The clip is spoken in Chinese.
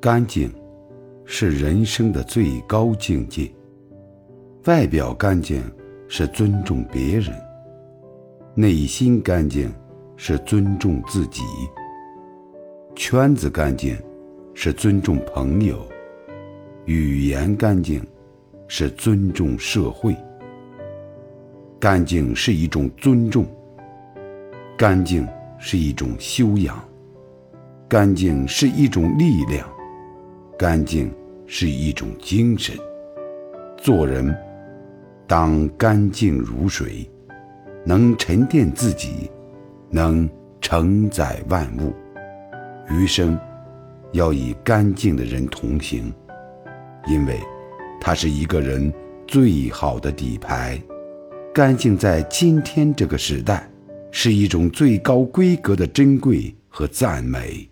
干净是人生的最高境界。外表干净是尊重别人，内心干净是尊重自己。圈子干净是尊重朋友，语言干净是尊重社会。干净是一种尊重，干净是一种修养，干净是一种力量。干净是一种精神，做人当干净如水，能沉淀自己，能承载万物。余生要以干净的人同行，因为他是一个人最好的底牌。干净在今天这个时代，是一种最高规格的珍贵和赞美。